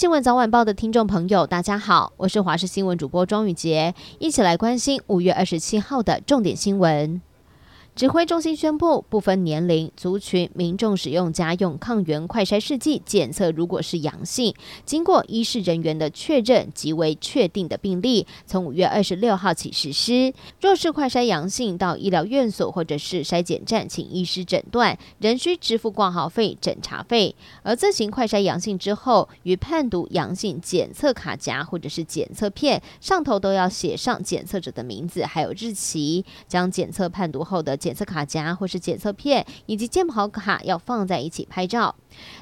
新闻早晚报的听众朋友，大家好，我是华视新闻主播庄宇杰，一起来关心五月二十七号的重点新闻。指挥中心宣布，不分年龄族群，民众使用家用抗原快筛试剂检测，如果是阳性，经过医事人员的确认即为确定的病例，从五月二十六号起实施。若是快筛阳性，到医疗院所或者是筛检站，请医师诊断，仍需支付挂号费、诊查费。而自行快筛阳性之后，与判读阳性检测卡夹或者是检测片上头都要写上检测者的名字，还有日期，将检测判读后的检测卡夹或是检测片以及健保卡要放在一起拍照。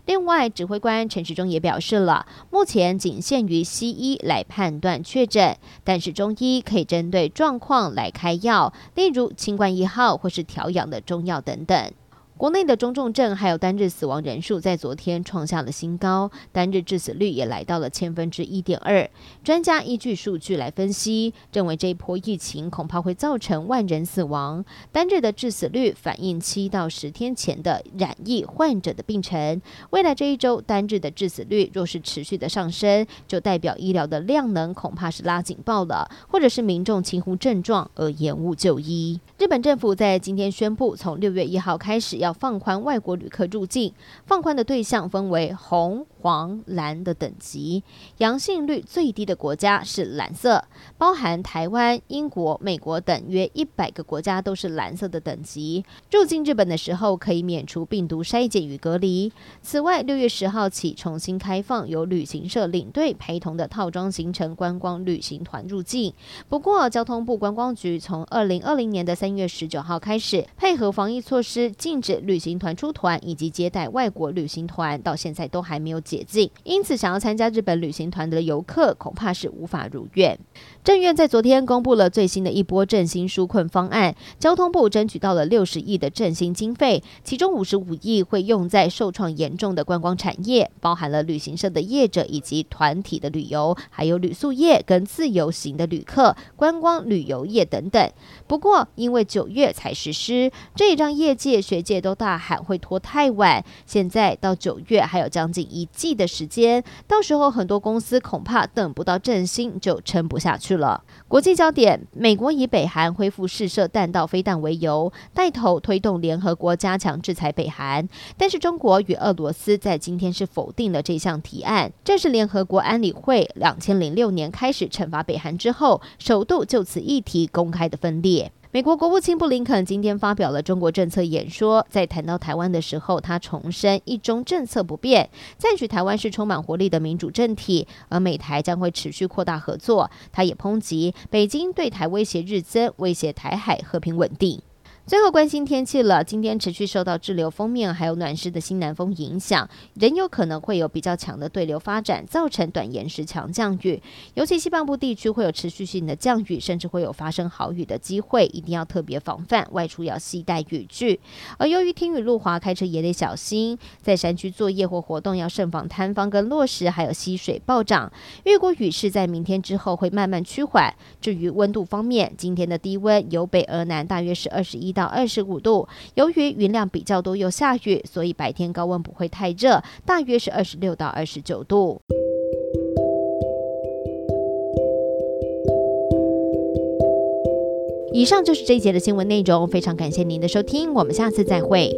另外，指挥官陈时中也表示了，目前仅限于西医来判断确诊，但是中医可以针对状况来开药，例如清冠一号或是调养的中药等等。国内的中重症还有单日死亡人数在昨天创下了新高，单日致死率也来到了千分之一点二。专家依据数据来分析，认为这一波疫情恐怕会造成万人死亡。单日的致死率反映七到十天前的染疫患者的病程。未来这一周单日的致死率若是持续的上升，就代表医疗的量能恐怕是拉警报了，或者是民众轻忽症状而延误就医。日本政府在今天宣布，从六月一号开始要要放宽外国旅客入境，放宽的对象分为红、黄、蓝的等级，阳性率最低的国家是蓝色，包含台湾、英国、美国等约一百个国家都是蓝色的等级。入境日本的时候可以免除病毒筛检与隔离。此外，六月十号起重新开放由旅行社领队陪同的套装行程观光旅行团入境。不过，交通部观光局从二零二零年的三月十九号开始，配合防疫措施，禁止。旅行团出团以及接待外国旅行团到现在都还没有解禁，因此想要参加日本旅行团的游客恐怕是无法如愿。政院在昨天公布了最新的一波振兴纾困方案，交通部争取到了六十亿的振兴经费，其中五十五亿会用在受创严重的观光产业，包含了旅行社的业者以及团体的旅游，还有旅宿业跟自由行的旅客、观光旅游业等等。不过因为九月才实施，这也让业界学界都。大喊会拖太晚，现在到九月还有将近一季的时间，到时候很多公司恐怕等不到振兴就撑不下去了。国际焦点：美国以北韩恢复试射弹道飞弹为由，带头推动联合国加强制裁北韩，但是中国与俄罗斯在今天是否定了这项提案。这是联合国安理会两千零六年开始惩罚北韩之后，首度就此议题公开的分裂。美国国务卿布林肯今天发表了中国政策演说，在谈到台湾的时候，他重申一中政策不变，赞许台湾是充满活力的民主政体，而美台将会持续扩大合作。他也抨击北京对台威胁日增，威胁台海和平稳定。最后关心天气了，今天持续受到滞留锋面还有暖湿的新南风影响，仍有可能会有比较强的对流发展，造成短延时强降雨，尤其西半部地区会有持续性的降雨，甚至会有发生豪雨的机会，一定要特别防范，外出要携带雨具。而由于天雨路滑，开车也得小心，在山区作业或活动要慎防坍方跟落石，还有溪水暴涨。预估雨势在明天之后会慢慢趋缓。至于温度方面，今天的低温由北而南，大约是二十一到二十五度，由于云量比较多又下雨，所以白天高温不会太热，大约是二十六到二十九度。以上就是这一节的新闻内容，非常感谢您的收听，我们下次再会。